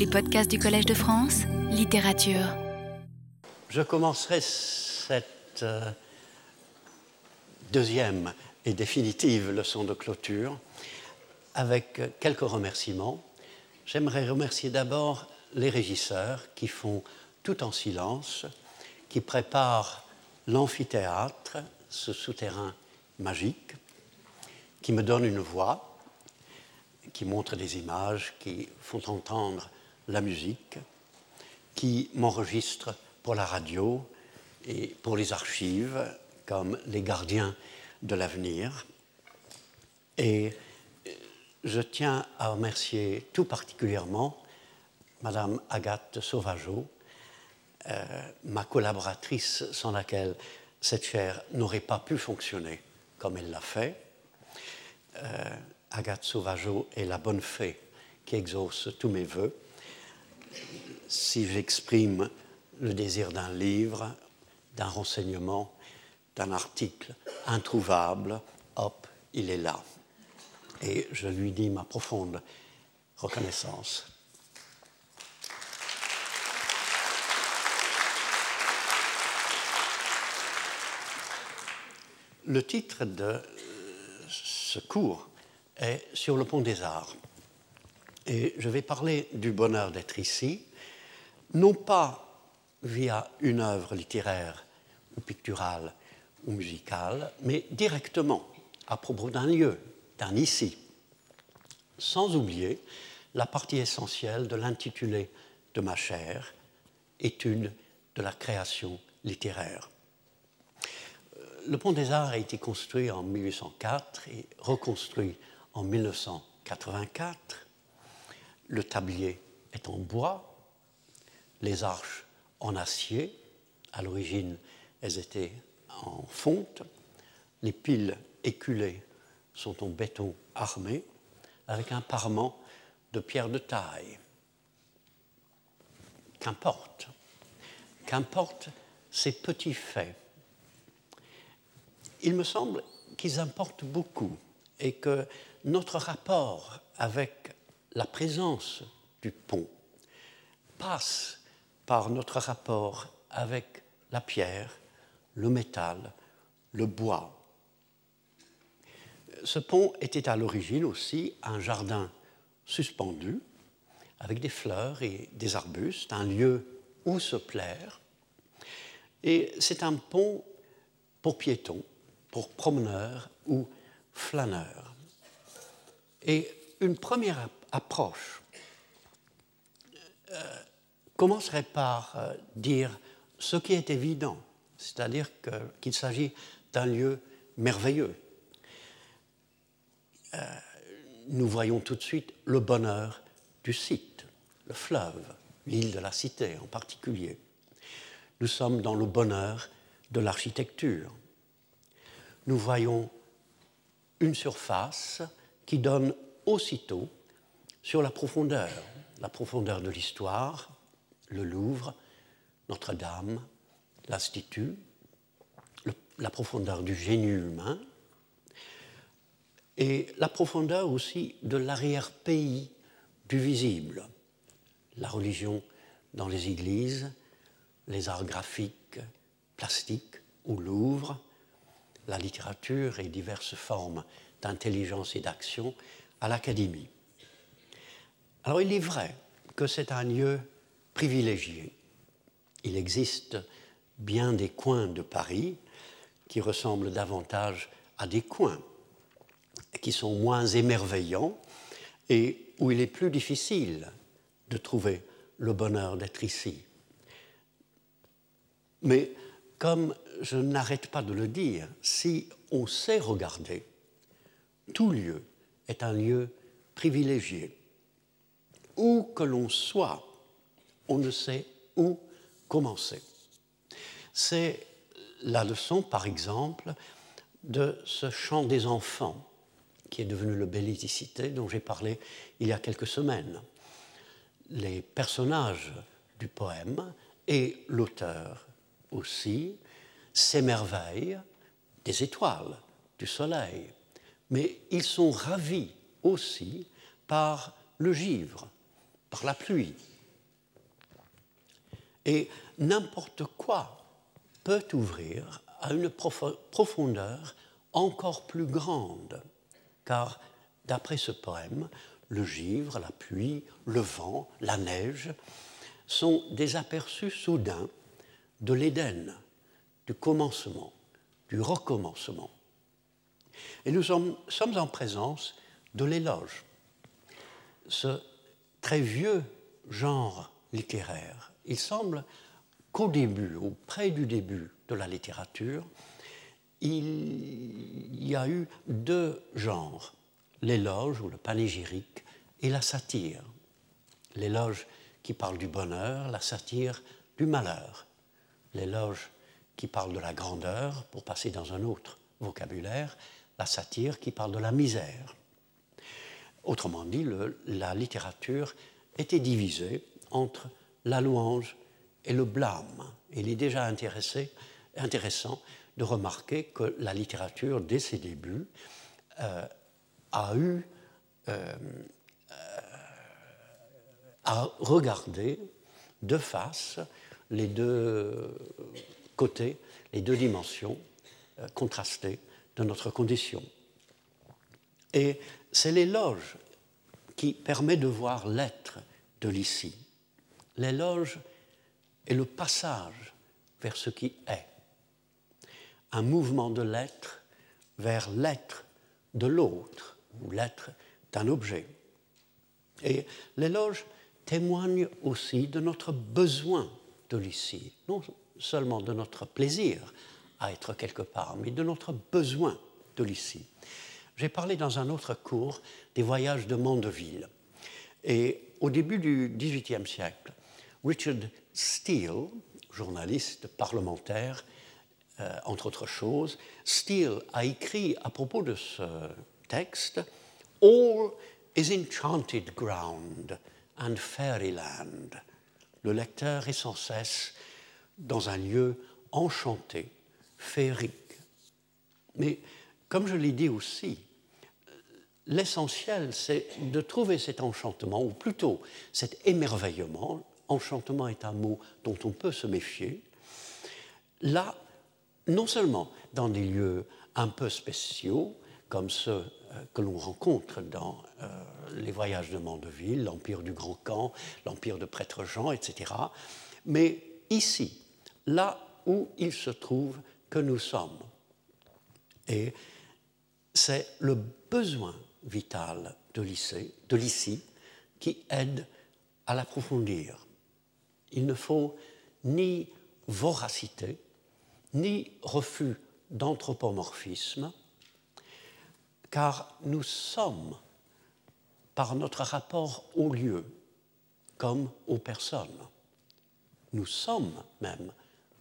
Les podcasts du Collège de France, littérature. Je commencerai cette euh, deuxième et définitive leçon de clôture avec quelques remerciements. J'aimerais remercier d'abord les régisseurs qui font tout en silence, qui préparent l'amphithéâtre, ce souterrain magique, qui me donne une voix, qui montre des images, qui font entendre la musique, qui m'enregistre pour la radio et pour les archives comme les gardiens de l'avenir. Et je tiens à remercier tout particulièrement Madame Agathe Sauvageau, euh, ma collaboratrice sans laquelle cette chaire n'aurait pas pu fonctionner comme elle l'a fait. Euh, Agathe Sauvageau est la bonne fée qui exauce tous mes voeux. Si j'exprime le désir d'un livre, d'un renseignement, d'un article introuvable, hop, il est là. Et je lui dis ma profonde reconnaissance. Le titre de ce cours est Sur le pont des arts. Et je vais parler du bonheur d'être ici, non pas via une œuvre littéraire ou picturale ou musicale, mais directement à propos d'un lieu, d'un ici, sans oublier la partie essentielle de l'intitulé de ma chaire, Étude de la création littéraire. Le pont des Arts a été construit en 1804 et reconstruit en 1984. Le tablier est en bois, les arches en acier. À l'origine, elles étaient en fonte. Les piles éculées sont en béton armé avec un parement de pierre de taille. Qu'importe, qu'importe ces petits faits. Il me semble qu'ils importent beaucoup et que notre rapport avec la présence du pont passe par notre rapport avec la pierre, le métal, le bois. Ce pont était à l'origine aussi un jardin suspendu avec des fleurs et des arbustes, un lieu où se plaire. Et c'est un pont pour piétons, pour promeneurs ou flâneurs. Et une première approche commencerait par euh, dire ce qui est évident, c'est-à-dire qu'il s'agit d'un lieu merveilleux. Euh, nous voyons tout de suite le bonheur du site, le fleuve, l'île de la Cité en particulier. Nous sommes dans le bonheur de l'architecture. Nous voyons une surface qui donne aussitôt sur la profondeur, la profondeur de l'histoire, le Louvre, Notre-Dame, l'Institut, la profondeur du génie humain, et la profondeur aussi de l'arrière-pays du visible, la religion dans les églises, les arts graphiques, plastiques au Louvre, la littérature et diverses formes d'intelligence et d'action à l'Académie. Alors il est vrai que c'est un lieu privilégié. Il existe bien des coins de Paris qui ressemblent davantage à des coins, qui sont moins émerveillants et où il est plus difficile de trouver le bonheur d'être ici. Mais comme je n'arrête pas de le dire, si on sait regarder, tout lieu est un lieu privilégié. Où que l'on soit, on ne sait où commencer. C'est la leçon, par exemple, de ce chant des enfants, qui est devenu le Bellicité, dont j'ai parlé il y a quelques semaines. Les personnages du poème et l'auteur aussi s'émerveillent des étoiles, du soleil, mais ils sont ravis aussi par le givre, par la pluie, Et n'importe quoi peut ouvrir à une profondeur encore plus grande, car d'après ce poème, le givre, la pluie, le vent, la neige sont des aperçus soudains de l'Éden, du commencement, du recommencement. Et nous sommes, en présence de l'éloge, ce très vieux genre littéraire. Il semble qu'au début, au près du début de la littérature, il y a eu deux genres, l'éloge ou le panégyrique et la satire. L'éloge qui parle du bonheur, la satire du malheur. L'éloge qui parle de la grandeur, pour passer dans un autre vocabulaire, la satire qui parle de la misère. Autrement dit, la littérature était divisée entre la louange et le blâme. Il est déjà intéressant de remarquer que la littérature, dès ses débuts, euh, a eu euh, à regarder de face les deux côtés, les deux dimensions euh, contrastées de notre condition. C'est l'éloge qui permet de voir l'être de l'ici. L'éloge est le passage vers ce qui est, un mouvement de l'être vers l'être de l'autre ou l'être d'un objet. Et l'éloge témoigne aussi de notre besoin de l'ici, non seulement de notre plaisir à être quelque part, mais de notre besoin de l'ici. J'ai parlé dans un autre cours des voyages de Mandeville. Et au début du XVIIIe siècle, Richard Steele, journaliste parlementaire, euh, entre autres choses, Steele a écrit à propos de ce texte All is enchanted ground and fairyland. Le lecteur est sans cesse dans un lieu enchanté, féerique. Mais comme je l'ai dit aussi, l'essentiel, c'est de trouver cet enchantement, ou plutôt cet émerveillement. Enchantement est un mot dont on peut se méfier. Là, non seulement dans des lieux un peu spéciaux, comme ceux euh, que l'on rencontre dans euh, les voyages de Mandeville, l'Empire du Grand Camp, l'Empire de Prêtre Jean, etc. Mais ici, là où il se trouve que nous sommes. Et c'est le besoin vital de l'ici qui aide à l'approfondir. Il ne faut ni voracité, ni refus d'anthropomorphisme, car nous sommes, par notre rapport au lieu, comme aux personnes, nous sommes même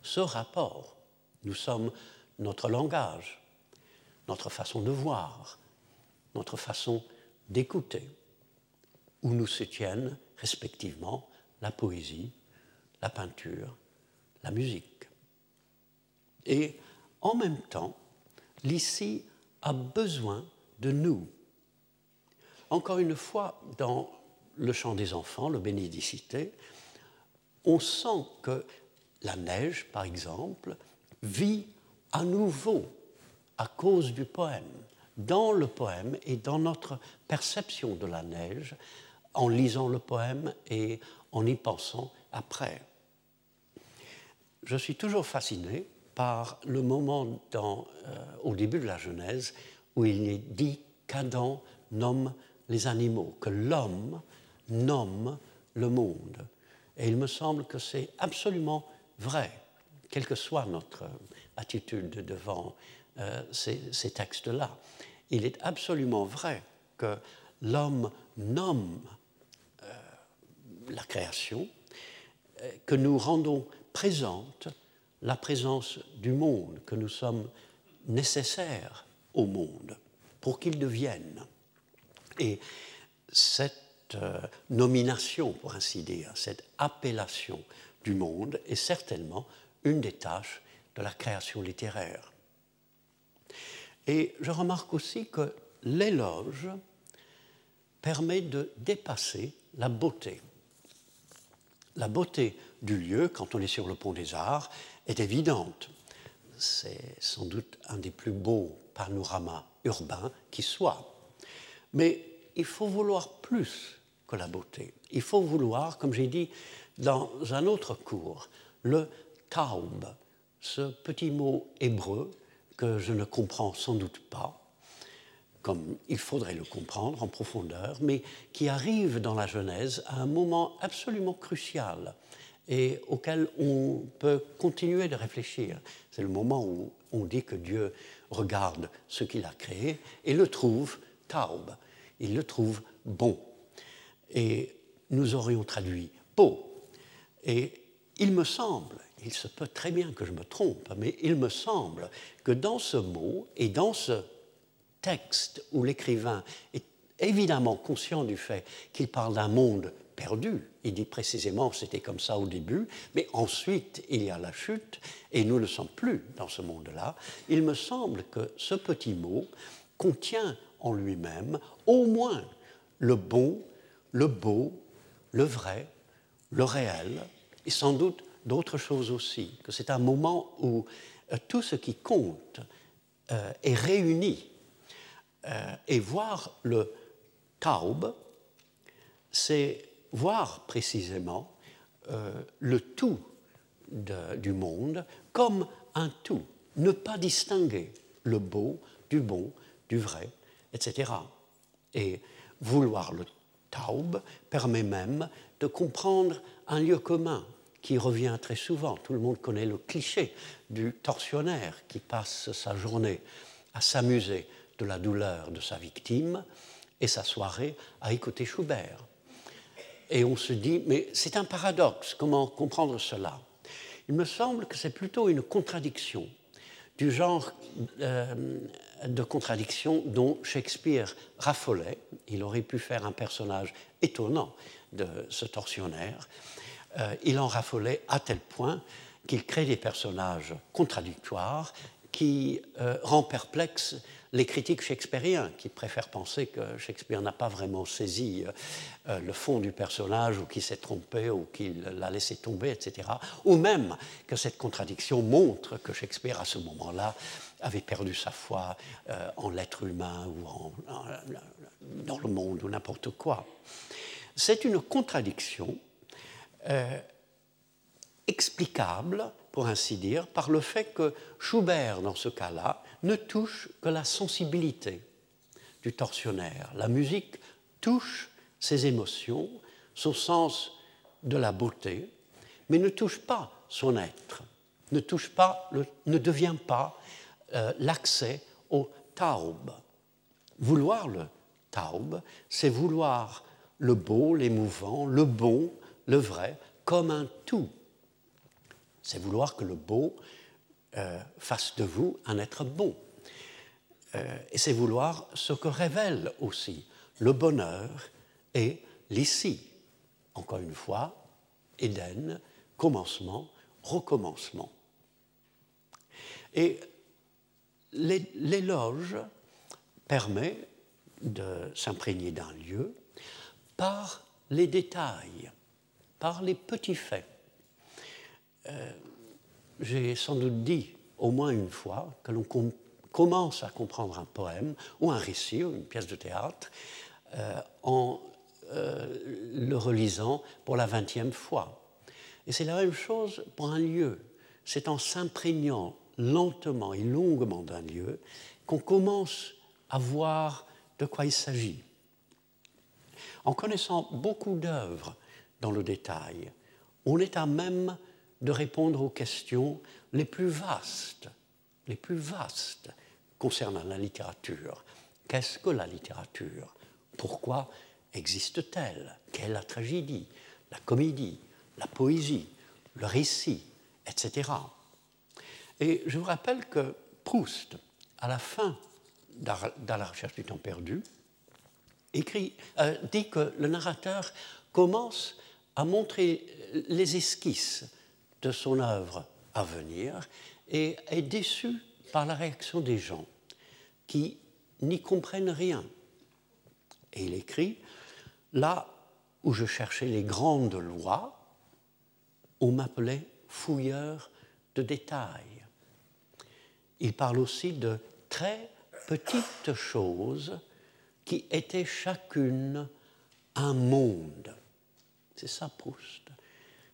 ce rapport, nous sommes notre langage, notre façon de voir, notre façon d'écouter, où nous se tiennent respectivement la poésie, la peinture, la musique. Et en même temps, l'ici a besoin de nous. Encore une fois, dans le chant des enfants, le bénédicité, on sent que la neige, par exemple, vit à nouveau à cause du poème, dans le poème et dans notre perception de la neige, en lisant le poème et en y pensant après. Je suis toujours fasciné par le moment euh, au début de la Genèse où il est dit qu'Adam nomme les animaux, que l'homme nomme le monde. Et il me semble que c'est absolument vrai, quelle que soit notre attitude devant euh, ces, textes-là. Il est absolument vrai que l'homme nomme euh, la création, euh, que nous rendons présente la présence du monde, que nous sommes nécessaires au monde pour qu'il devienne. Et cette euh, nomination, pour ainsi dire, cette appellation du monde est certainement une des tâches de la création littéraire. Et je remarque aussi que l'éloge permet de dépasser la beauté. la beauté du lieu, quand on est sur le pont des Arts, est évidente. C'est sans doute un des plus beaux panoramas urbains qui soit. Mais il faut vouloir plus que la beauté. Il faut vouloir, comme j'ai dit dans un autre cours, le taub, ce petit mot hébreu que je ne comprends sans doute pas, comme il faudrait le comprendre en profondeur, mais qui arrive dans la Genèse à un moment absolument crucial et auquel on peut continuer de réfléchir. C'est le moment où on dit que Dieu regarde ce qu'il a créé et le trouve taub, il le trouve bon. Et nous aurions traduit beau. Il me semble, il se peut très bien que je me trompe, mais il me semble que dans ce mot et dans ce texte où l'écrivain est évidemment conscient du fait qu'il parle d'un monde perdu, il dit précisément c'était comme ça au début, mais ensuite il y a la chute et nous ne sommes plus dans ce monde-là, il me semble que ce petit mot contient en lui-même au moins le bon, le beau, le vrai, le réel, et sans doute d'autres choses aussi, que c'est un moment où euh, tout ce qui compte euh, est réuni. Euh, et voir le taub, c'est voir précisément le tout du monde comme un tout, ne pas distinguer le beau du bon, du vrai, etc. Et vouloir le taub permet même de comprendre un lieu commun qui revient très souvent. Tout le monde connaît le cliché du tortionnaire qui passe sa journée à s'amuser de la douleur de sa victime et sa soirée à écouter Schubert. Et on se dit, mais c'est un paradoxe, comment comprendre cela? Il me semble que c'est plutôt une contradiction du genre euh, de contradiction dont Shakespeare raffolait. Il aurait pu faire un personnage étonnant de ce tortionnaire. Euh, il en raffolait à tel point qu'il crée des personnages contradictoires qui euh, rend perplexe les critiques shakespeariens, qui préfèrent penser que Shakespeare n'a pas vraiment saisi euh, le fond du personnage, ou qu'il s'est trompé, ou qu'il l'a laissé tomber, etc. Ou même que cette contradiction montre que Shakespeare, à ce moment-là, avait perdu sa foi en l'être humain ou dans le monde ou n'importe quoi. C'est une contradiction euh, explicable, pour ainsi dire, par le fait que Schubert, dans ce cas-là, ne touche que la sensibilité du tortionnaire. La musique touche ses émotions, son sens de la beauté, mais ne touche pas son être, ne touche pas, ne devient pas euh, l'accès au taub. Vouloir le taub, c'est vouloir le beau, l'émouvant, le bon, le vrai comme un tout. C'est vouloir que le beau euh, fasse de vous un être bon. Euh, et c'est vouloir ce que révèle aussi le bonheur et l'ici. Encore une fois, Éden, commencement, recommencement. Et l'éloge permet de s'imprégner d'un lieu par les détails par les petits faits. Euh, j'ai sans doute dit au moins une fois que l'on commence à comprendre un poème ou un récit ou une pièce de théâtre euh, en euh, le relisant pour la vingtième fois. Et c'est la même chose pour un lieu. C'est en s'imprégnant lentement et longuement d'un lieu qu'on commence à voir de quoi il s'agit. En connaissant beaucoup d'œuvres dans le détail. On est à même de répondre aux questions les plus vastes, les plus vastes concernant la littérature. Qu'est-ce que la littérature? Pourquoi existe-t-elle? Quelle est la tragédie, la comédie, la poésie, le récit, etc. Et je vous rappelle que Proust, à la fin dans la recherche du temps perdu, écrit, euh, dit que le narrateur commence a montré les esquisses de son œuvre à venir et est déçu par la réaction des gens qui n'y comprennent rien. Et il écrit, là où je cherchais les grandes lois, on m'appelait fouilleur de détails. Il parle aussi de très petites choses qui étaient chacune un monde. C'est ça Proust.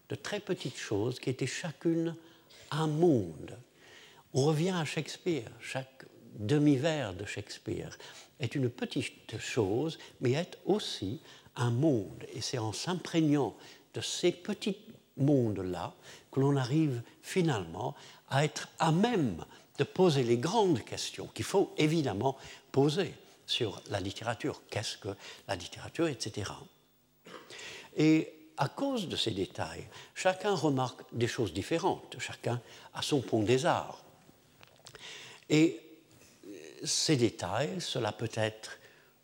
De très petites choses qui étaient chacune un monde. On revient à Shakespeare. Chaque demi-vers de Shakespeare est une petite chose, mais est aussi un monde. Et c'est en s'imprégnant de ces petits mondes-là que l'on arrive finalement à être à même de poser les grandes questions qu'il faut évidemment poser sur la littérature. Qu'est-ce que la littérature, etc. Et à cause de ces détails, chacun remarque des choses différentes, chacun a son pont des arts. Et ces détails, cela peut être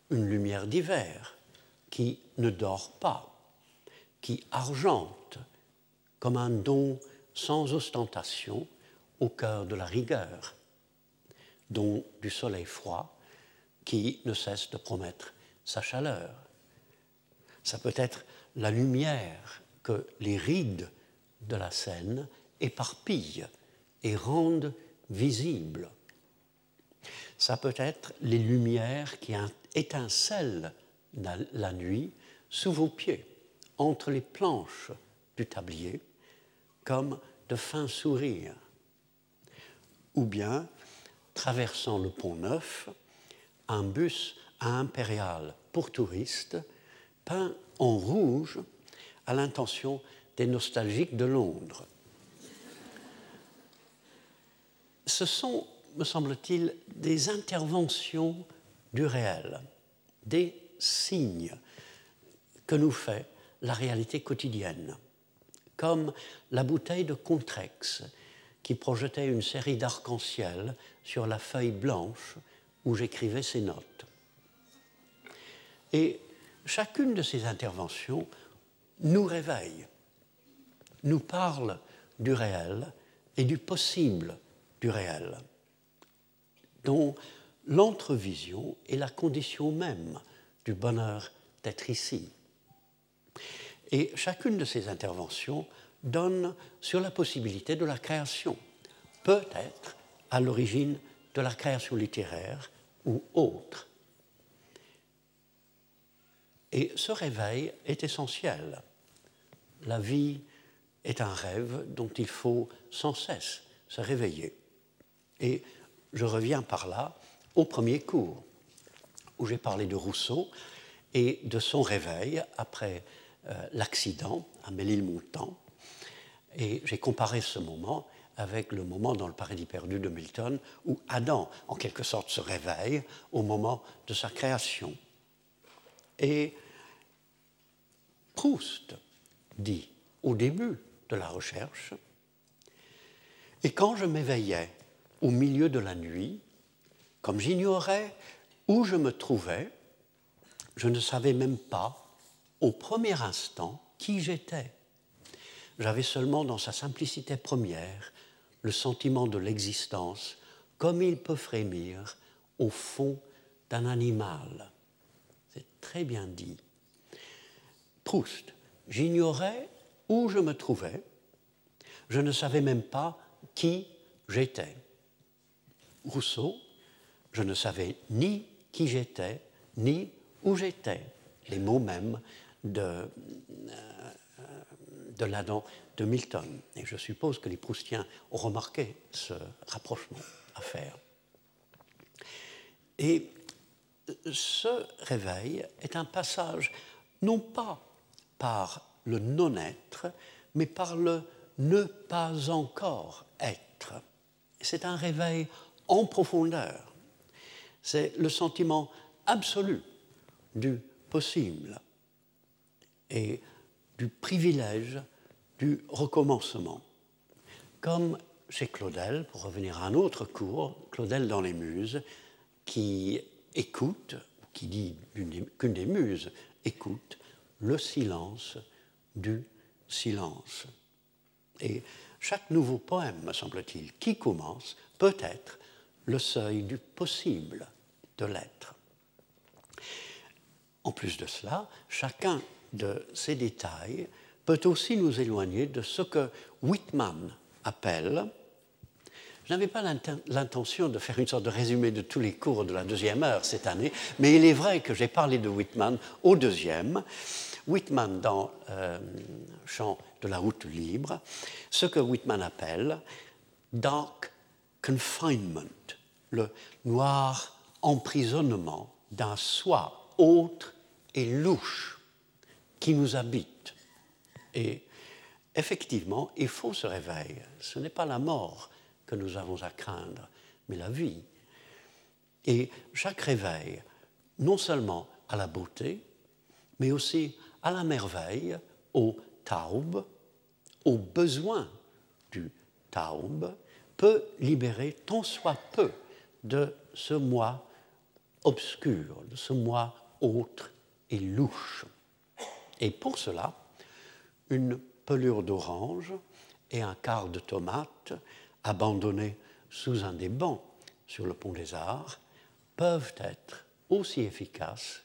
une lumière d'hiver qui ne dort pas, qui argente comme un don sans ostentation au cœur de la rigueur, don du soleil froid qui ne cesse de promettre sa chaleur. Ça peut être la lumière que les rides de la scène éparpillent et rendent visible. Ça peut être les lumières qui étincellent la nuit sous vos pieds, entre les planches du tablier, comme de fins sourires. Ou bien, traversant le pont Neuf, un bus à Impérial pour touristes, peint en rouge à l'intention des nostalgiques de Londres. Ce sont, me semble-t-il, des interventions du réel, des signes que nous fait la réalité quotidienne, comme la bouteille de Contrex qui projetait une série d'arcs-en-ciel sur la feuille blanche où j'écrivais ces notes. Et chacune de ces interventions nous réveille, nous parle du réel et du possible du réel, dont l'entrevision est la condition même du bonheur d'être ici. Et chacune de ces interventions donne sur la possibilité de la création, peut-être à l'origine de la création littéraire ou autre. Et ce réveil est essentiel. La vie est un rêve dont il faut sans cesse se réveiller. Et je reviens par là au premier cours, où j'ai parlé de Rousseau et de son réveil après euh, l'accident à Mélisle-Montant. Et j'ai comparé ce moment avec le moment dans le paradis perdu de Milton, où Adam, en quelque sorte, se réveille au moment de sa création. Et Proust dit au début de la recherche, et quand je m'éveillais au milieu de la nuit, comme j'ignorais où je me trouvais, je ne savais même pas, au premier instant, qui j'étais. J'avais seulement dans sa simplicité première le sentiment de l'existence comme il peut frémir au fond d'un animal. C'est très bien dit. Proust, j'ignorais où je me trouvais, je ne savais même pas qui j'étais. Rousseau, je ne savais ni qui j'étais, ni où j'étais. Les mots mêmes de, euh, de de Milton. Et je suppose que les Proustiens ont remarqué ce rapprochement à faire. Et ce réveil est un passage non pas par le non-être, mais par le ne pas encore être. C'est un réveil en profondeur. C'est le sentiment absolu du possible et du privilège du recommencement. Comme chez Claudel, pour revenir à un autre cours, Claudel dans les Muses, qui écoute, qui dit qu'une des Muses écoute le silence du silence. Et chaque nouveau poème, me semble-t-il, qui commence, peut être le seuil du possible de l'être. En plus de cela, chacun de ces détails peut aussi nous éloigner de ce que Whitman appelle, je n'avais pas l'intention de faire une sorte de résumé de tous les cours de la deuxième heure cette année, mais il est vrai que j'ai parlé de Whitman au deuxième. Whitman dans euh, Chant de la route libre, ce que Whitman appelle dark confinement, le noir emprisonnement d'un soi autre et louche qui nous habite. Et effectivement, il faut ce réveil. Ce n'est pas la mort que nous avons à craindre, mais la vie. Et chaque réveil, non seulement à la beauté, mais aussi à la merveille, au taub, au besoin du taub, peut libérer tant soit peu de ce moi obscur, de ce moi autre et louche. Et pour cela, une pelure d'orange et un quart de tomate abandonnés sous un des bancs sur le pont des Arts peuvent être aussi efficaces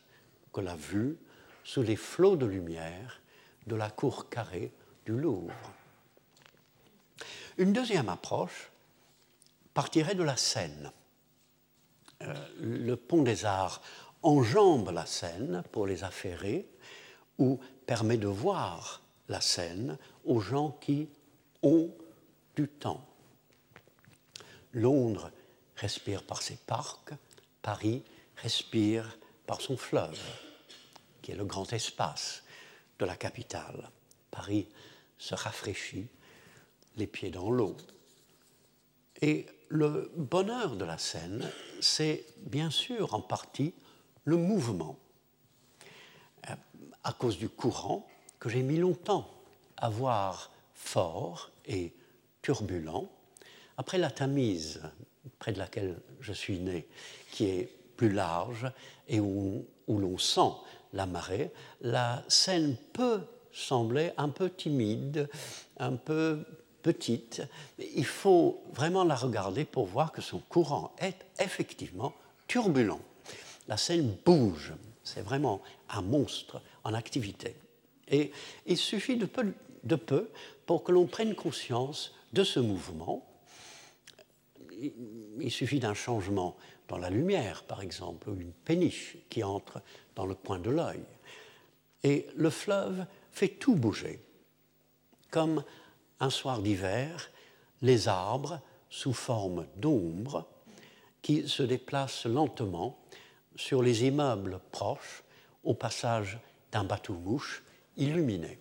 que la vue sous les flots de lumière de la cour carrée du Louvre. Une deuxième approche partirait de la Seine. Euh, le pont des Arts enjambe la Seine pour les affairer ou permet de voir la Seine aux gens qui ont du temps. Londres respire par ses parcs, Paris respire par son fleuve, qui est le grand espace de la capitale. Paris se rafraîchit, les pieds dans l'eau. Et le bonheur de la scène, c'est bien sûr en partie le mouvement. À cause du courant que j'ai mis longtemps à voir fort et turbulent, après la Tamise, près de laquelle je suis né, qui est plus large et où, où l'on sent la marée, la Seine peut sembler un peu timide, un peu petite. Il faut vraiment la regarder pour voir que son courant est effectivement turbulent. La Seine bouge, c'est vraiment un monstre en activité. Et il suffit de peu, pour que l'on prenne conscience de ce mouvement. Il suffit d'un changement dans la lumière, par exemple, ou une péniche qui entre dans le coin de l'œil. Et le fleuve fait tout bouger, comme un soir d'hiver, les arbres, sous forme d'ombre, qui se déplacent lentement sur les immeubles proches au passage d'un bateau-mouche illuminé.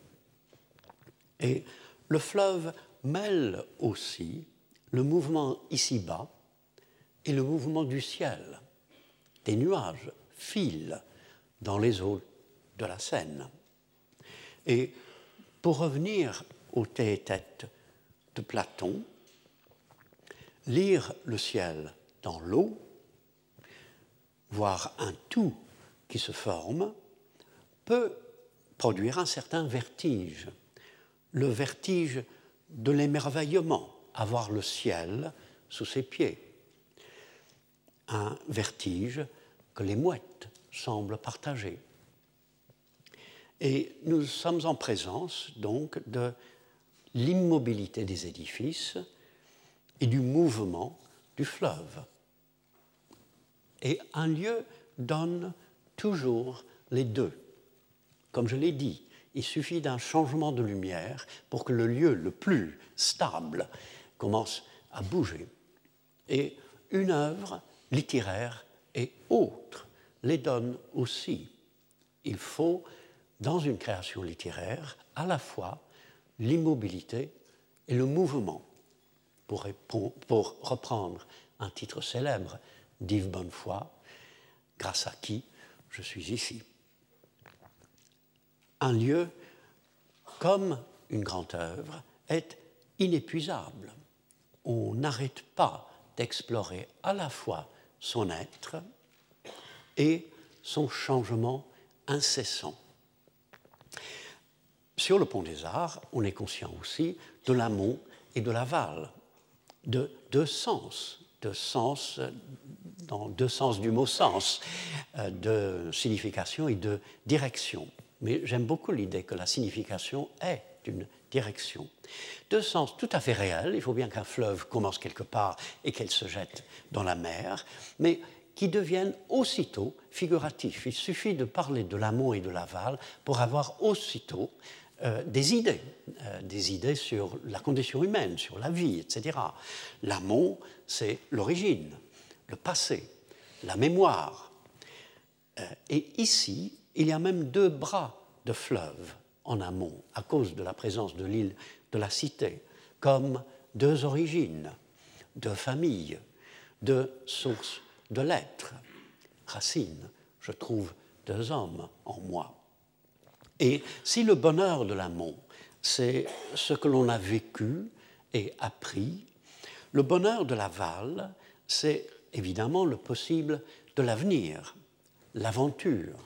Et le fleuve mêle aussi le mouvement ici-bas et le mouvement du ciel. Des nuages filent dans les eaux de la Seine. Et pour revenir au tête de Platon, lire le ciel dans l'eau, voir un tout qui se forme, peut produire un certain vertige, le vertige de l'émerveillement, avoir le ciel sous ses pieds, un vertige que les mouettes semblent partager. Et nous sommes en présence donc de l'immobilité des édifices et du mouvement du fleuve. Et un lieu donne toujours les deux. Comme je l'ai dit, il suffit d'un changement de lumière pour que le lieu le plus stable commence à bouger. Et une œuvre littéraire et autre les donne aussi. Il faut, dans une création littéraire, à la fois l'immobilité et le mouvement. Pour, reprendre un titre célèbre d'Yves Bonnefoy, grâce à qui je suis ici? Un lieu, comme une grande œuvre, est inépuisable. On n'arrête pas d'explorer à la fois son être et son changement incessant. Sur le pont des Arts, on est conscient aussi de l'amont et de l'aval, de deux sens, de sens dans deux sens du mot sens, euh, de signification et de direction. Mais j'aime beaucoup l'idée que la signification est d'une direction. Deux sens tout à fait réels. Il faut bien qu'un fleuve commence quelque part et qu'elle se jette dans la mer, mais qui deviennent aussitôt figuratifs. Il suffit de parler de l'amont et de l'aval pour avoir aussitôt euh, des idées, euh, des idées sur la condition humaine, sur la vie, etc. L'amont, c'est l'origine, le passé, la mémoire. Euh, et ici, il y a même deux bras de fleuve en amont, à cause de la présence de l'île de la Cité, comme deux origines, deux familles, deux sources de l'être. Racine, je trouve deux hommes en moi. Et si le bonheur de l'amont, c'est ce que l'on a vécu et appris, le bonheur de l'aval, c'est évidemment le possible de l'avenir, l'aventure,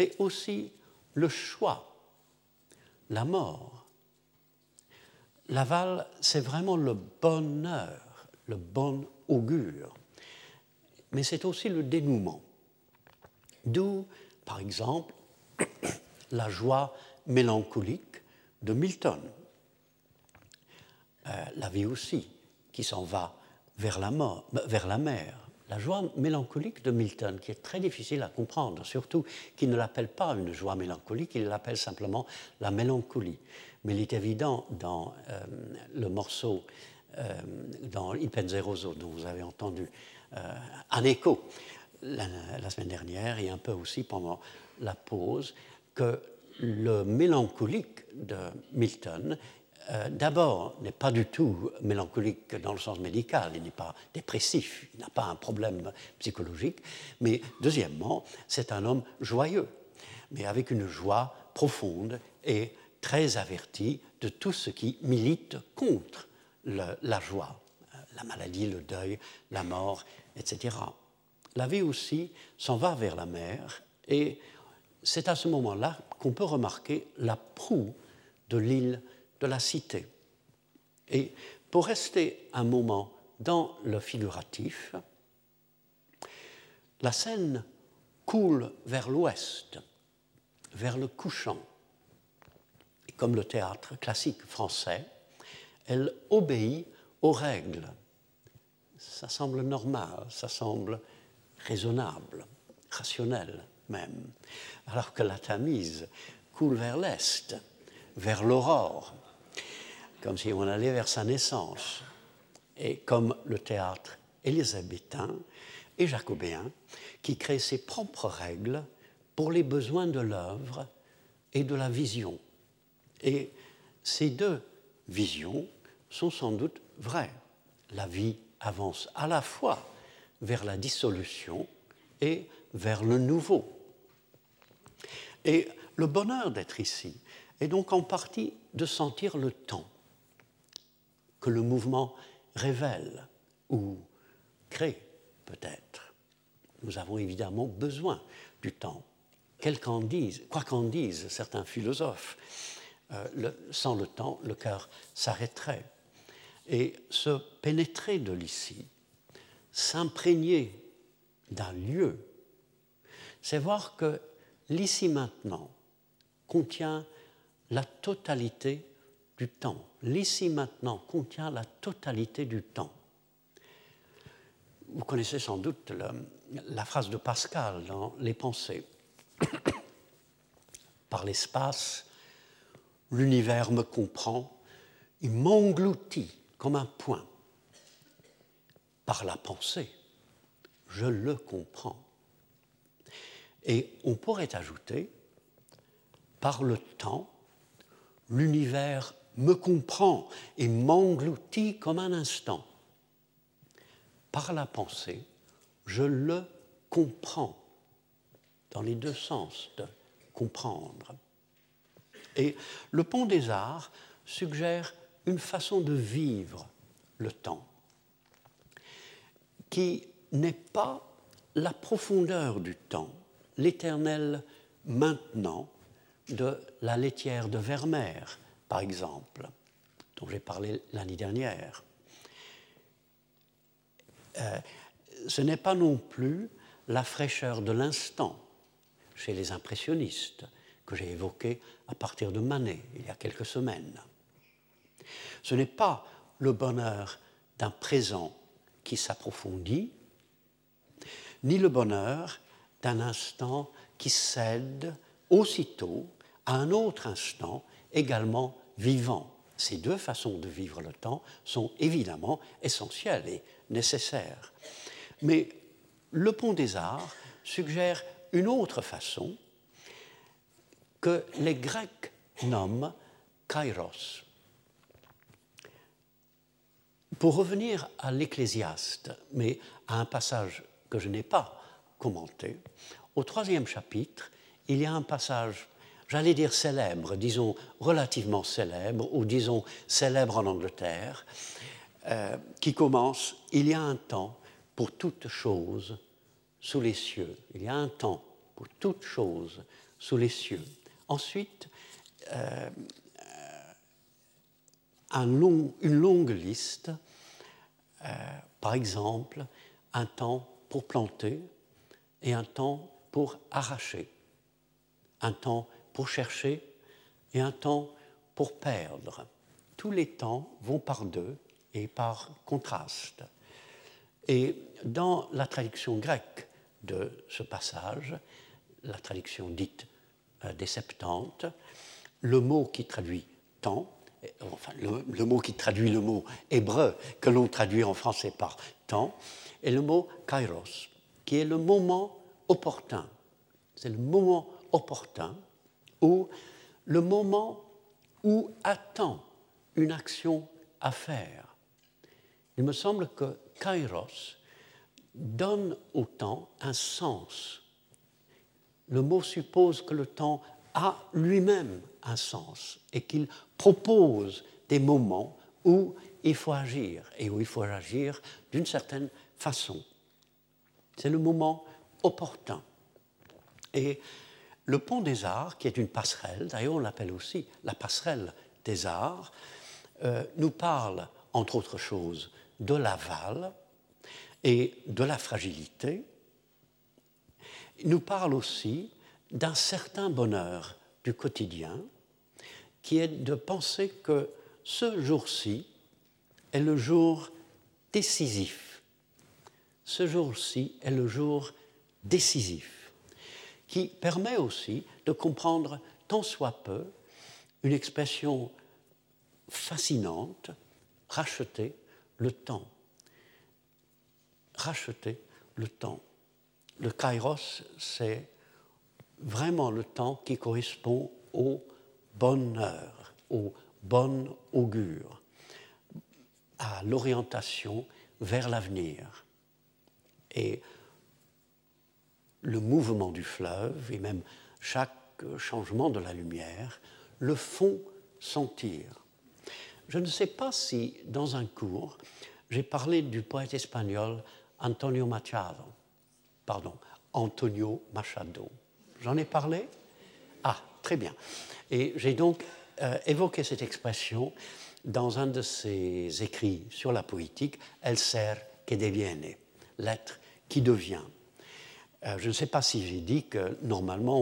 mais aussi le choix, la mort. L'aval, c'est vraiment le bonheur, le bon augure, mais c'est aussi le dénouement. D'où, par exemple, la joie mélancolique de Milton. Euh, la vie aussi, qui s'en va vers la, mort, vers la mer. La joie mélancolique de Milton, qui est très difficile à comprendre, surtout qu'il ne l'appelle pas une joie mélancolique, il l'appelle simplement la mélancolie. Mais il est évident dans euh, le morceau, euh, dans Il dont vous avez entendu un écho la, semaine dernière et un peu aussi pendant la pause, que le mélancolique de Milton, euh, d'abord, n'est pas du tout mélancolique dans le sens médical, il n'est pas dépressif, il n'a pas un problème psychologique, mais deuxièmement, c'est un homme joyeux, mais avec une joie profonde et très averti de tout ce qui milite contre la joie, la maladie, le deuil, la mort, etc. La vie aussi s'en va vers la mer et c'est à ce moment-là qu'on peut remarquer la proue de l'île de la Cité. Et pour rester un moment dans le figuratif, la scène coule vers l'ouest, vers le couchant. Et comme le théâtre classique français, elle obéit aux règles. Ça semble normal, ça semble raisonnable, rationnel même, alors que la Tamise coule vers l'est, vers l'aurore, comme si on allait vers sa naissance. Et comme le théâtre élisabétain et jacobéen, qui crée ses propres règles pour les besoins de l'œuvre et de la vision. Et ces deux visions sont sans doute vraies. La vie avance à la fois vers la dissolution et vers le nouveau. Et le bonheur d'être ici est donc en partie de sentir le temps que le mouvement révèle ou crée peut-être. Nous avons évidemment besoin du temps. Qu'en disent, quoi qu'en disent certains philosophes, euh, sans le temps, le cœur s'arrêterait. Et se pénétrer de l'ici, s'imprégner d'un lieu, c'est voir que l'ici maintenant contient la totalité temps. L'ici maintenant contient la totalité du temps. Vous connaissez sans doute la phrase de Pascal dans Les Pensées. Par l'espace, l'univers me comprend, il m'engloutit comme un point. Par la pensée, je le comprends. Et on pourrait ajouter, par le temps, l'univers me comprend et m'engloutit comme un instant. Par la pensée, je le comprends, dans les deux sens de comprendre. Et le pont des arts suggère une façon de vivre le temps qui n'est pas la profondeur du temps, l'éternel maintenant de la laitière de Vermeer, par exemple, dont j'ai parlé l'année dernière. Euh, ce n'est pas non plus la fraîcheur de l'instant chez les impressionnistes, que j'ai évoqué à partir de Manet il y a quelques semaines. Ce n'est pas le bonheur d'un présent qui s'approfondit, ni le bonheur d'un instant qui cède aussitôt à un autre instant également vivant. Ces deux façons de vivre le temps sont évidemment essentielles et nécessaires. Mais le pont des arts suggère une autre façon que les Grecs nomment kairos. Pour revenir à l'Ecclésiaste, mais à un passage que je n'ai pas commenté, au troisième chapitre, il y a un passage, j'allais dire célèbre, disons relativement célèbre, ou disons célèbre en Angleterre, euh, qui commence Il y a un temps pour toute chose sous les cieux. Il y a un temps pour toute chose sous les cieux. Ensuite, euh, une longue liste, euh, par exemple, un temps pour planter et un temps pour arracher, un temps pour chercher et un temps pour perdre. Tous les temps vont par deux et par contraste. Et dans la traduction grecque de ce passage, la traduction dite euh, des Septante, le mot qui traduit temps, enfin le, mot qui traduit le mot hébreu que l'on traduit en français par temps, est le mot kairos, qui est le moment opportun. C'est le moment opportun ou le moment où attend une action à faire. Il me semble que kairos donne au temps un sens. Le mot suppose que le temps a lui-même un sens et qu'il propose des moments où il faut agir et où il faut agir d'une certaine façon. C'est le moment opportun. Et le pont des arts, qui est une passerelle, d'ailleurs on l'appelle aussi la passerelle des arts, euh, nous parle, entre autres choses, de l'aval et de la fragilité. Il nous parle aussi d'un certain bonheur du quotidien, qui est de penser que ce jour-ci est le jour décisif. Ce jour-ci est le jour décisif, qui permet aussi de comprendre tant soit peu une expression fascinante, racheter le temps. Racheter le temps. Le kairos, c'est vraiment le temps qui correspond au bonheur, au bon augure, à l'orientation vers l'avenir. Et le mouvement du fleuve et même chaque changement de la lumière le font sentir. Je ne sais pas si dans un cours j'ai parlé du poète espagnol Antonio Machado, pardon, Antonio Machado. J'en ai parlé? Ah, très bien. Et j'ai donc euh, évoqué cette expression dans un de ses écrits sur la poétique, El ser que deviene, l'être qui devient. Euh, je ne sais pas si j'ai dit que normalement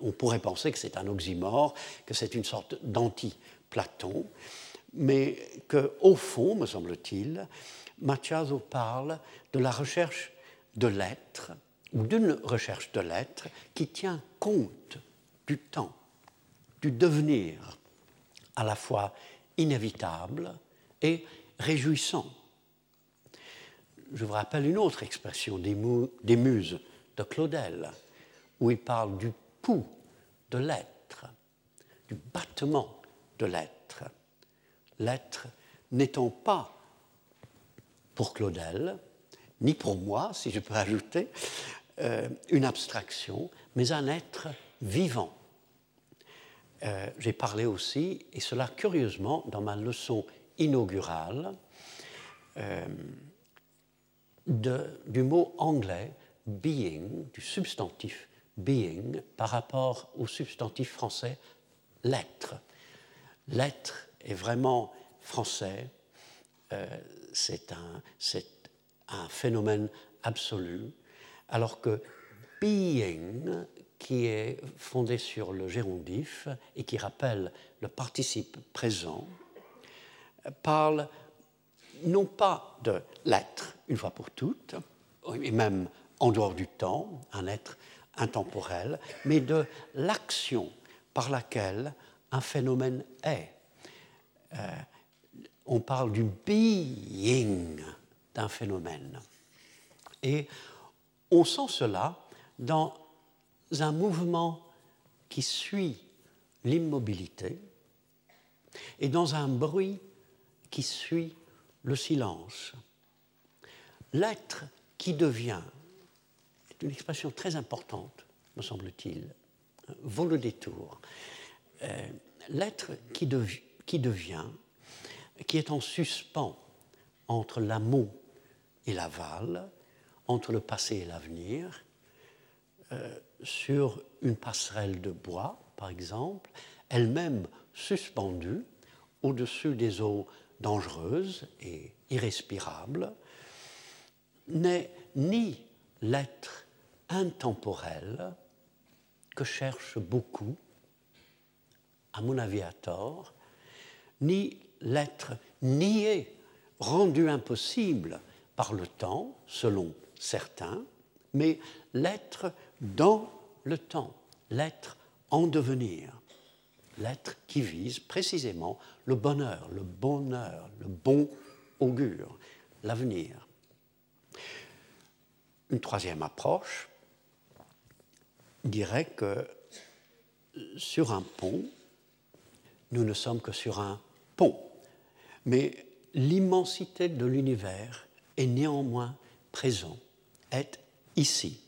on, pourrait penser que c'est un oxymore, que c'est une sorte d'anti-Platon, mais qu'au fond, me semble-t-il, Machado parle de la recherche de l'être, ou d'une recherche de l'être qui tient compte du temps, du devenir, à la fois inévitable et réjouissant je vous rappelle une autre expression des, muses de Claudel, où il parle du pouls de l'être, du battement de l'être. L'être n'étant pas, pour Claudel, ni pour moi, si je peux ajouter, euh, une abstraction, mais un être vivant. Euh, j'ai parlé aussi, et cela curieusement, dans ma leçon inaugurale, euh, du mot anglais being, du substantif being, par rapport au substantif français l'être. L'être est vraiment français, euh, c'est un, un, phénomène absolu, alors que being, qui est fondé sur le gérondif et qui rappelle le participe présent, parle non pas de l'être une fois pour toutes, et même en dehors du temps, un être intemporel, mais de l'action par laquelle un phénomène est. Euh, on parle du being d'un phénomène. Et on sent cela dans un mouvement qui suit l'immobilité et dans un bruit qui suit le silence. L'être qui devient, est une expression très importante, me semble-t-il, vaut le détour. Euh, l'être qui, devient, qui est en suspens entre l'amont et l'aval, entre le passé et l'avenir, euh, sur une passerelle de bois, par exemple, elle-même suspendue au-dessus des eaux dangereuses et irrespirables, n'est ni l'être intemporel que cherchent beaucoup, à mon avis à tort, ni l'être nié, rendu impossible par le temps, selon certains, mais l'être dans le temps, l'être en devenir, l'être qui vise précisément le bonheur, le bonheur, le bon augure, l'avenir. Une troisième approche dirait que sur un pont, nous ne sommes que sur un pont, mais l'immensité de l'univers est néanmoins présent, est ici.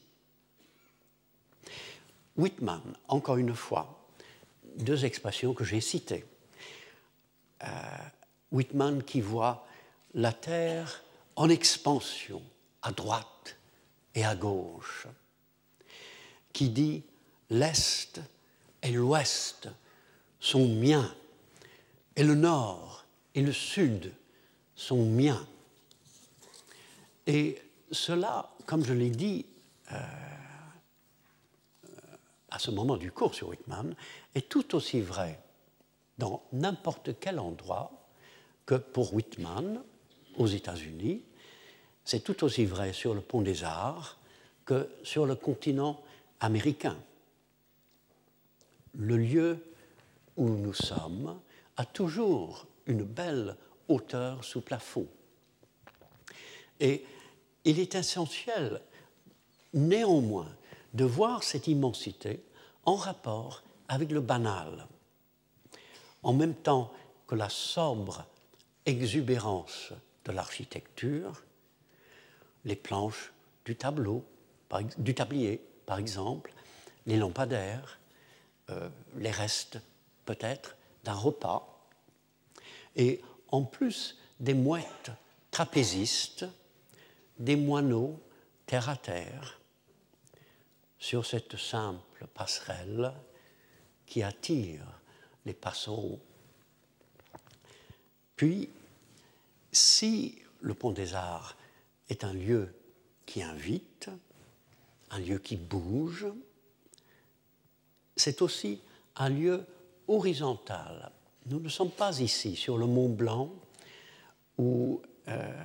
Whitman, encore une fois, deux expressions que j'ai citées. Euh, Whitman qui voit la Terre en expansion, à droite et à gauche, qui dit l'Est et l'Ouest sont miens, et le Nord et le Sud sont miens. Et cela, comme je l'ai dit, euh, à ce moment du cours sur Whitman est tout aussi vrai dans n'importe quel endroit que pour Whitman aux États-Unis. C'est tout aussi vrai sur le pont des Arts que sur le continent américain. Le lieu où nous sommes a toujours une belle hauteur sous plafond. Et il est essentiel néanmoins de voir cette immensité en rapport avec le banal. En même temps que la sobre exubérance de l'architecture, les planches du tableau, du tablier par exemple, les lampadaires, euh, les restes peut-être d'un repas, et en plus des mouettes trapézistes, des moineaux terre à terre, sur cette simple passerelle qui attire les passereaux. Puis, si le Pont des Arts est un lieu qui invite, un lieu qui bouge, c'est aussi un lieu horizontal. Nous ne sommes pas ici sur le mont Blanc ou euh,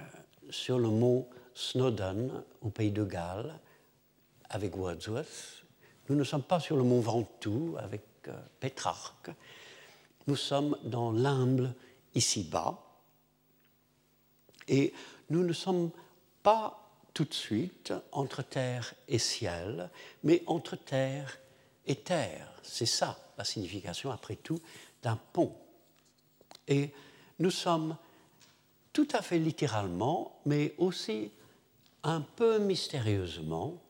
sur le mont Snowdon au pays de Galles, avec Wordsworth. Nous ne sommes pas sur le mont Ventoux avec euh, Pétrarque. Nous sommes dans l'humble ici-bas. Et nous ne sommes pas tout de suite entre terre et ciel, mais entre terre et terre. C'est ça la signification, après tout, d'un pont. Et nous sommes tout à fait littéralement, mais aussi un peu mystérieusement,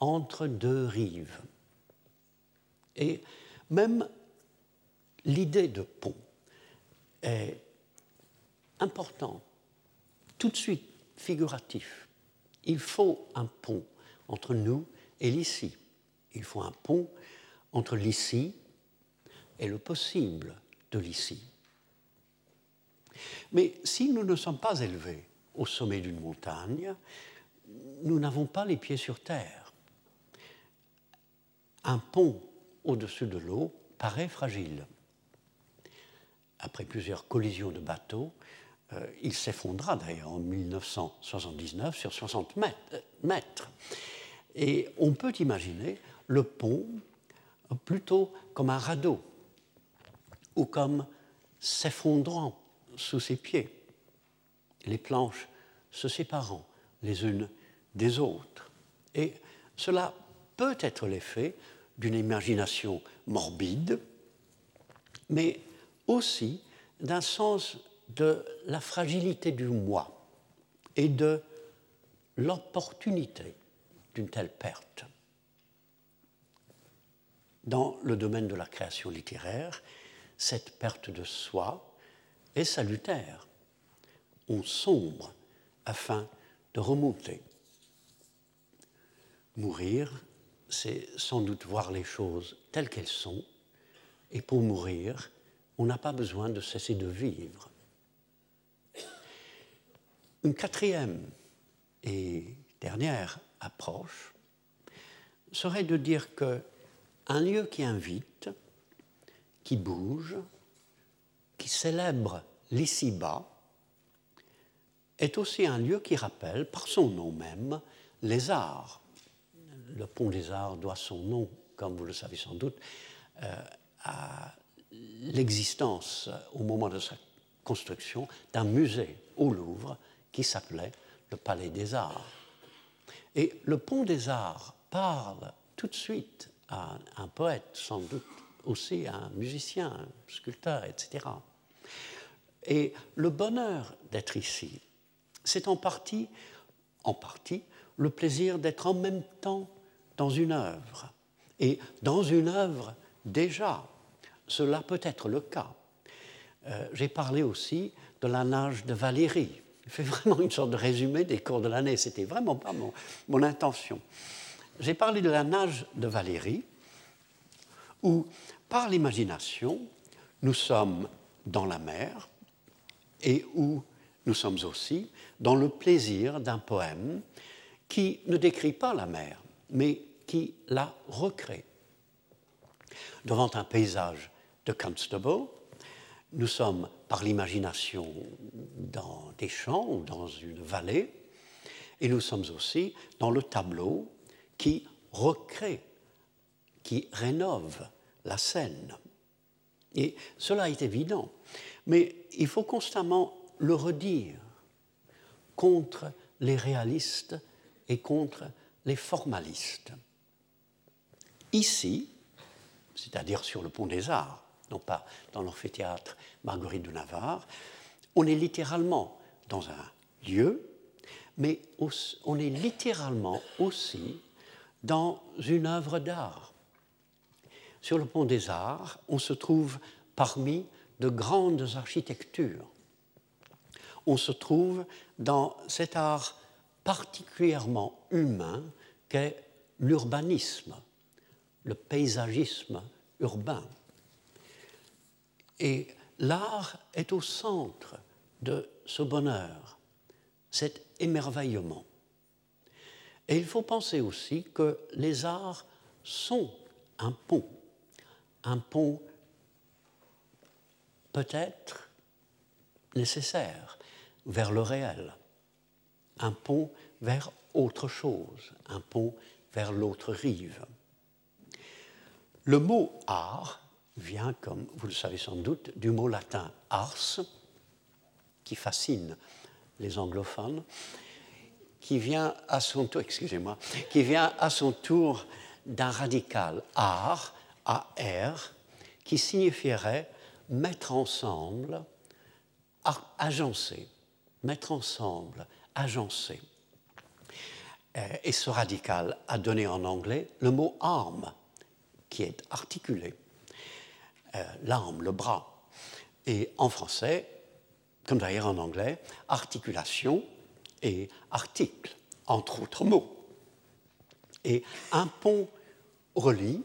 entre deux rives. Et même l'idée de pont est importante, tout de suite figuratif. Il faut un pont entre nous et l'ici. Il faut un pont entre l'ici et le possible de l'ici. Mais si nous ne sommes pas élevés au sommet d'une montagne, nous n'avons pas les pieds sur terre un pont au-dessus de l'eau paraît fragile. Après plusieurs collisions de bateaux, euh, il s'effondra d'ailleurs en 1979 sur 60 mètres. Et on peut imaginer le pont plutôt comme un radeau ou comme s'effondrant sous ses pieds, les planches se séparant les unes des autres. Et cela peut être l'effet d'une imagination morbide, mais aussi d'un sens de la fragilité du moi et de l'opportunité d'une telle perte. Dans le domaine de la création littéraire, cette perte de soi est salutaire. On sombre afin de remonter. Mourir, c'est sans doute voir les choses telles qu'elles sont, et pour mourir, on n'a pas besoin de cesser de vivre. Une quatrième et dernière approche serait de dire que un lieu qui invite, qui bouge, qui célèbre l'ici-bas, est aussi un lieu qui rappelle, par son nom même, les arts. Le pont des arts doit son nom, comme vous le savez sans doute, euh, à l'existence, au moment de sa construction, d'un musée au Louvre qui s'appelait le Palais des Arts. Et le Pont des Arts parle tout de suite à un poète, sans doute aussi à un musicien, un sculpteur, etc. Et le bonheur d'être ici, c'est en partie, en partie, le plaisir d'être en même temps dans une œuvre. Et dans une œuvre, déjà, cela peut être le cas. Euh, j'ai parlé aussi de la nage de Valérie je fais vraiment une sorte de résumé des cours de l'année. C'était vraiment pas mon, mon intention. J'ai parlé de la nage de Valérie, où, par l'imagination, nous sommes dans la mer et où nous sommes aussi dans le plaisir d'un poème qui ne décrit pas la mer, mais qui la recrée. Devant un paysage de Constable, nous sommes par l'imagination dans des champs ou dans une vallée, et nous sommes aussi dans le tableau qui recrée, qui rénove la scène. Et cela est évident, mais il faut constamment le redire contre les réalistes et contre les formalistes. Ici, c'est-à-dire sur le pont des arts, non pas dans l'amphithéâtre Marguerite de Navarre. On est littéralement dans un lieu, mais on est littéralement aussi dans une œuvre d'art. Sur le pont des arts, on se trouve parmi de grandes architectures. On se trouve dans cet art particulièrement humain qu'est l'urbanisme, le paysagisme urbain. Et l'art est au centre de ce bonheur, cet émerveillement. Et il faut penser aussi que les arts sont un pont, un pont peut-être nécessaire vers le réel, un pont vers autre chose, un pont vers l'autre rive. Le mot art vient, comme vous le savez sans doute, du mot latin ars, qui fascine les anglophones, qui vient à son tour, excusez-moi, qui à son d'un radical ar, ar, qui signifierait mettre ensemble, agencer, mettre ensemble, agencer. Euh, et ce radical a donné en anglais le mot arme, qui est articulé. Euh, l'arme, le bras. Et en français, comme d'ailleurs en anglais, articulation et article, entre autres mots. Et un pont relie,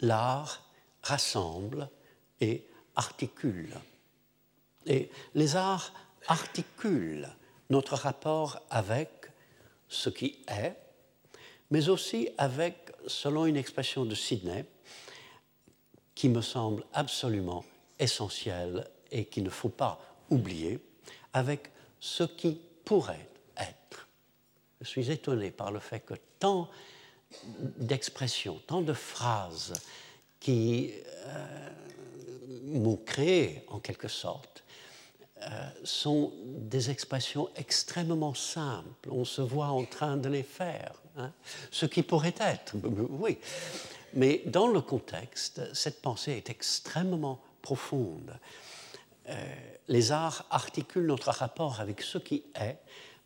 l'art rassemble et articule. Et les arts articulent notre rapport avec ce qui est, mais aussi avec selon une expression de Sidney, qui me semble absolument essentielle et qu'il ne faut pas oublier, avec ce qui pourrait être. Je suis étonné par le fait que tant d'expressions, tant de phrases qui euh, m'ont créé en quelque sorte, sont des expressions extrêmement simples. On se voit en train de les faire. Hein. Ce qui pourrait être, oui. Mais dans le contexte, cette pensée est extrêmement profonde. Euh, les arts articulent notre rapport avec ce qui est,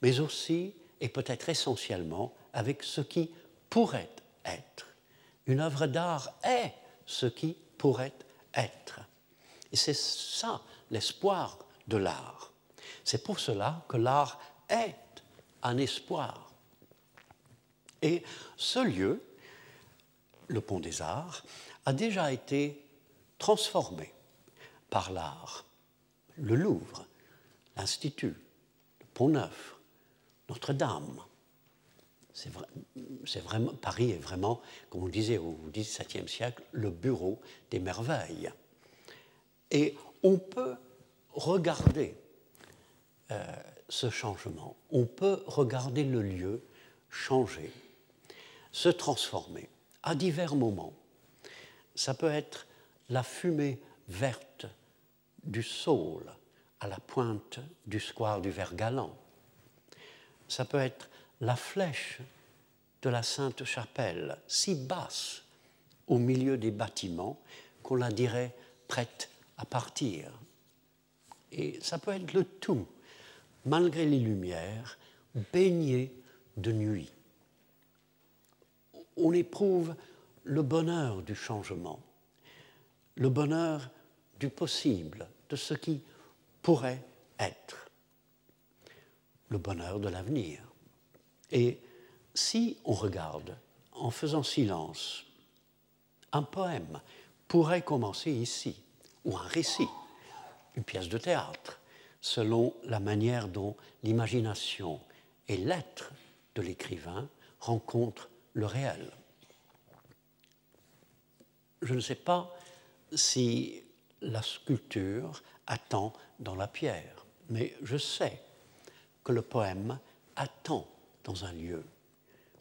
mais aussi et peut-être essentiellement avec ce qui pourrait être. Une œuvre d'art est ce qui pourrait être. Et c'est ça l'espoir de l'art. C'est pour cela que l'art est un espoir. Et ce lieu, le Pont des Arts, a déjà été transformé par l'art. Le Louvre, l'Institut, le Pont Neuf, Notre-Dame. C'est Paris est vraiment, comme on disait au XVIIe siècle, le bureau des merveilles. Et on peut regarder euh, ce changement, on peut regarder le lieu changer, se transformer à divers moments. Ça peut être la fumée verte du saule à la pointe du square du Vergalan. Ça peut être la flèche de la Sainte Chapelle, si basse au milieu des bâtiments qu'on la dirait prête à partir. Et ça peut être le tout, malgré les lumières, baigné de nuit. On éprouve le bonheur du changement, le bonheur du possible, de ce qui pourrait être, le bonheur de l'avenir. Et si on regarde en faisant silence, un poème pourrait commencer ici, ou un récit, pièce de théâtre, selon la manière dont l'imagination et l'être de l'écrivain rencontrent le réel. Je ne sais pas si la sculpture attend dans la pierre, mais je sais que le poème attend dans un lieu,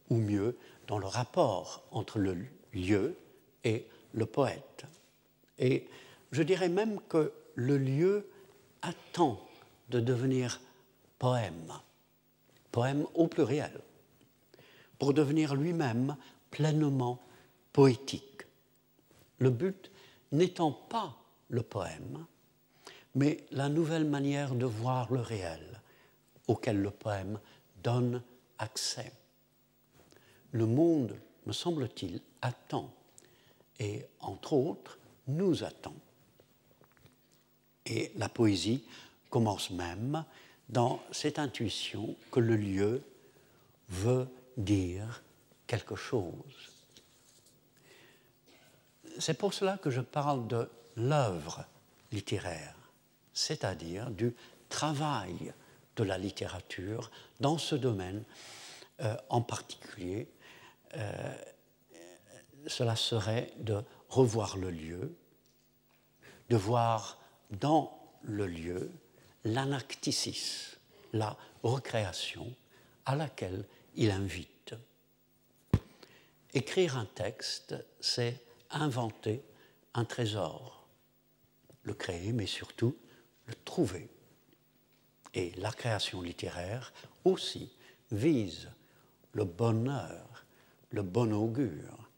ou mieux, dans le rapport entre le lieu et le poète. Et je dirais même que le lieu attend de devenir poème, poème au pluriel, pour devenir lui-même pleinement poétique. Le but n'étant pas le poème, mais la nouvelle manière de voir le réel auquel le poème donne accès. Le monde, me semble-t-il, attend, et entre autres, nous attend. Et la poésie commence même dans cette intuition que le lieu veut dire quelque chose. C'est pour cela que je parle de l'œuvre littéraire, c'est-à-dire du travail de la littérature dans ce domaine euh, en particulier. Euh, cela serait de revoir le lieu, de voir dans le lieu l'anacticis, la recréation à laquelle il invite. Écrire un texte, c'est inventer un trésor, le créer, mais surtout le trouver. Et la création littéraire aussi vise le bonheur, le bon augure,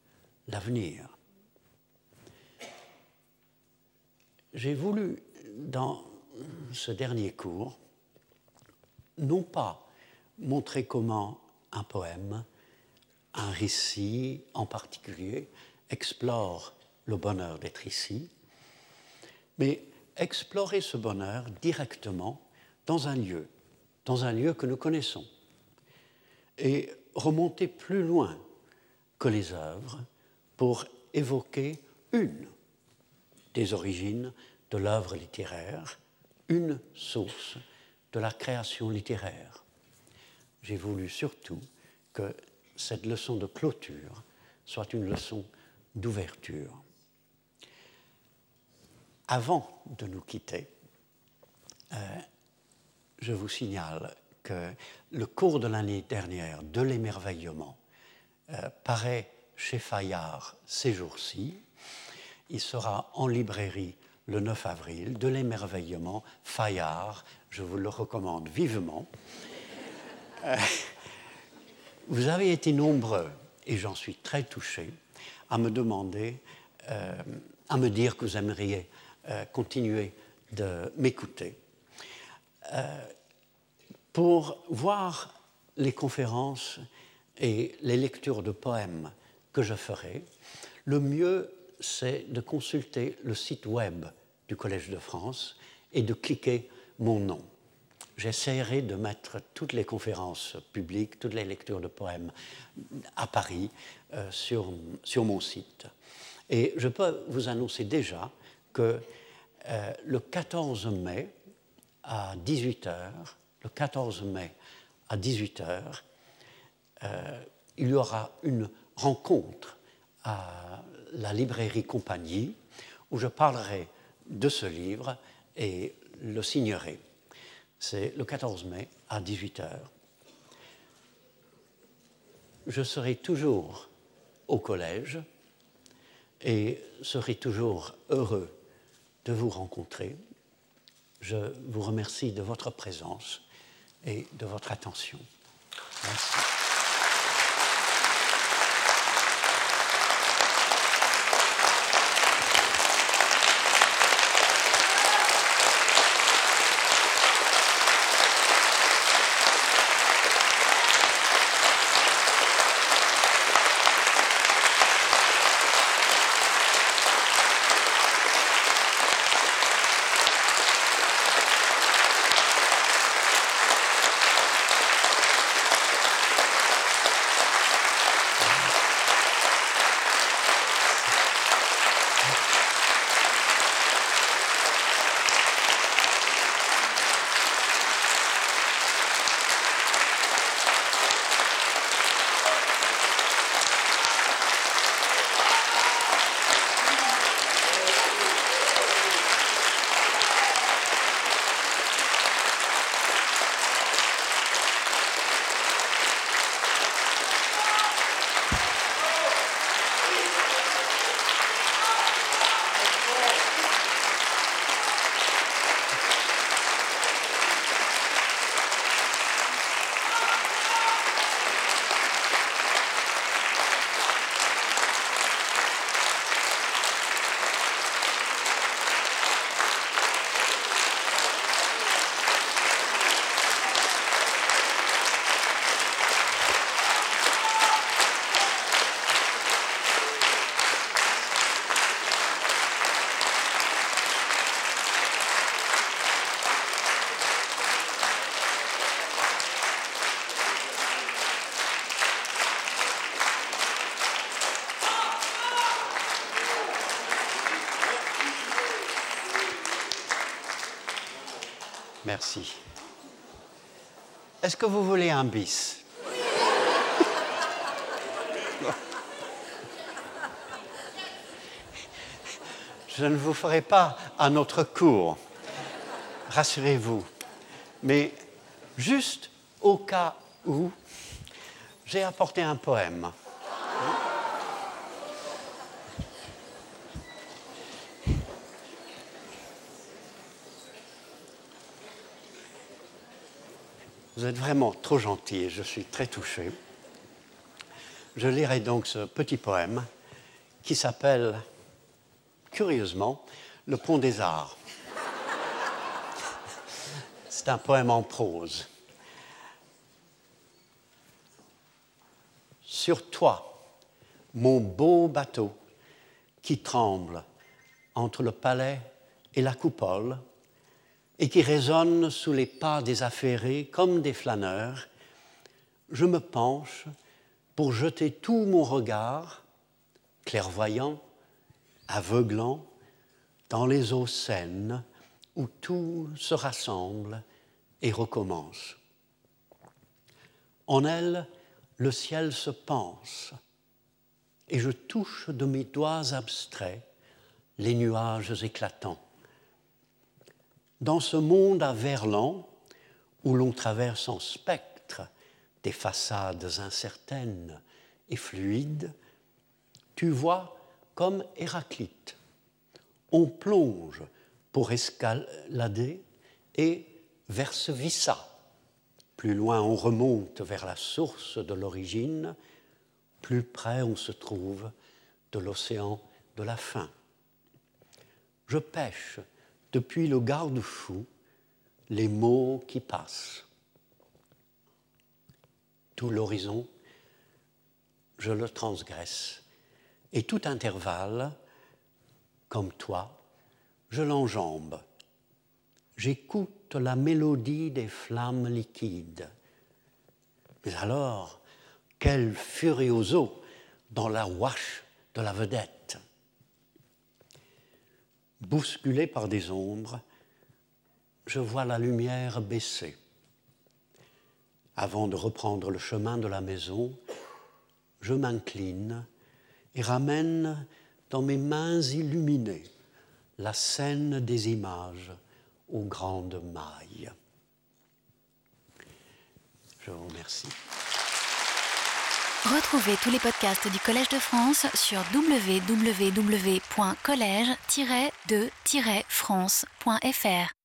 l'avenir. J'ai voulu, dans ce dernier cours, non pas montrer comment un poème, un récit en particulier, explore le bonheur d'être ici, mais explorer ce bonheur directement dans un lieu, dans un lieu que nous connaissons, et remonter plus loin que les œuvres pour évoquer une des origines de l'œuvre littéraire, une source de la création littéraire. J'ai voulu surtout que cette leçon de clôture soit une leçon d'ouverture. Avant de nous quitter, euh, je vous signale que le cours de l'année dernière de l'émerveillement euh, paraît chez Fayard ces jours-ci. Il sera en librairie le 9 avril de l'émerveillement Fayard. Je vous le recommande vivement. Euh, vous avez été nombreux, et j'en suis très touché, à me demander, euh, à me dire que vous aimeriez continuer de m'écouter pour voir les conférences et les lectures de poèmes que je ferai, le mieux, c'est de consulter le site web du Collège de France et de cliquer mon nom. J'essaierai de mettre toutes les conférences publiques, toutes les lectures de poèmes à Paris euh, sur, sur mon site. Et je peux vous annoncer déjà que euh, le 14 mai à 18h, le 14 mai à 18h, euh, il y aura une rencontre à la librairie Compagnie où je parlerai de ce livre et le signerai. C'est le 14 mai à 18h. Je serai toujours au collège et serai toujours heureux de vous rencontrer. Je vous remercie de votre présence et de votre attention. Merci. Merci. Est-ce que vous voulez un bis? Je ne vous ferai pas un autre cours, rassurez-vous. Mais juste au cas où, j'ai apporté un poème. Êtes vraiment trop gentil et je suis très touché. Je lirai donc ce petit poème qui s'appelle, curieusement, Le Pont des Arts. C'est un poème en prose. Sur toi, mon beau bateau qui tremble entre le palais et la coupole, et qui résonnent sous les pas des affairés comme des flâneurs, je me penche pour jeter tout mon regard, clairvoyant, aveuglant, dans les eaux saines où tout se rassemble et recommence. En elle, le ciel se pense, et je touche de mes doigts abstraits les nuages éclatants. Dans ce monde à verlan, où l'on traverse en spectre des façades incertaines et fluides, tu vois comme Héraclite. On plonge pour escalader et verse Vissa. Plus loin, on remonte vers la source de l'origine, plus près on se trouve de l'océan de la fin. Je pêche depuis le garde-fou les mots qui passent. Tout l'horizon, je le transgresse, et tout intervalle, comme toi, je l'enjambe. J'écoute la mélodie des flammes liquides. Mais alors, quel furioso dans la ouache de la vedette. Bousculé par des ombres, je vois la lumière baisser. Avant de reprendre le chemin de la maison, je m'incline et ramène dans mes mains illuminées la scène des images aux grandes mailles. Je vous remercie. Retrouvez tous les podcasts du Collège de France sur www.collège-de-france.fr.